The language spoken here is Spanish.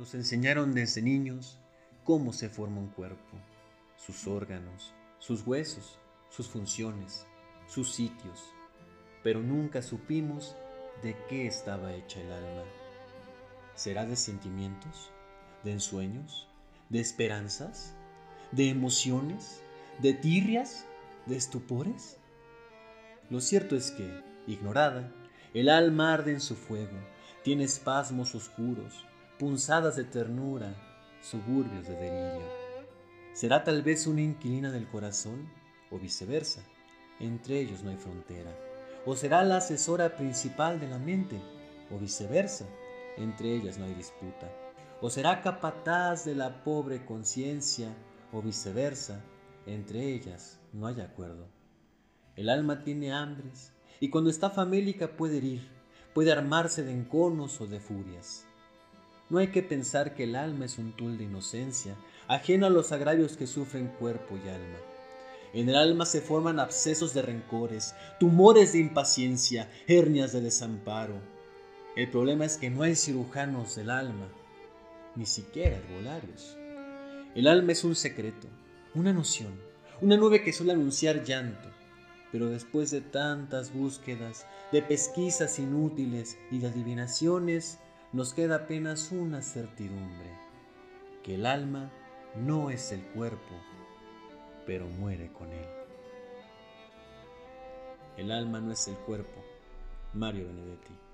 Nos enseñaron desde niños cómo se forma un cuerpo, sus órganos, sus huesos, sus funciones, sus sitios, pero nunca supimos de qué estaba hecha el alma. ¿Será de sentimientos? ¿De ensueños? ¿De esperanzas? ¿De emociones? ¿De tirrias? ¿De estupores? Lo cierto es que, ignorada, el alma arde en su fuego, tiene espasmos oscuros, punzadas de ternura, suburbios de delirio. ¿Será tal vez una inquilina del corazón o viceversa? Entre ellos no hay frontera. ¿O será la asesora principal de la mente o viceversa? Entre ellas no hay disputa. ¿O será capataz de la pobre conciencia o viceversa? Entre ellas no hay acuerdo. El alma tiene hambres y cuando está famélica puede herir, puede armarse de enconos o de furias. No hay que pensar que el alma es un tul de inocencia, ajeno a los agravios que sufren cuerpo y alma. En el alma se forman abscesos de rencores, tumores de impaciencia, hernias de desamparo. El problema es que no hay cirujanos del alma, ni siquiera herbolarios. El alma es un secreto, una noción, una nube que suele anunciar llanto, pero después de tantas búsquedas, de pesquisas inútiles y de adivinaciones, nos queda apenas una certidumbre, que el alma no es el cuerpo, pero muere con él. El alma no es el cuerpo. Mario Benedetti.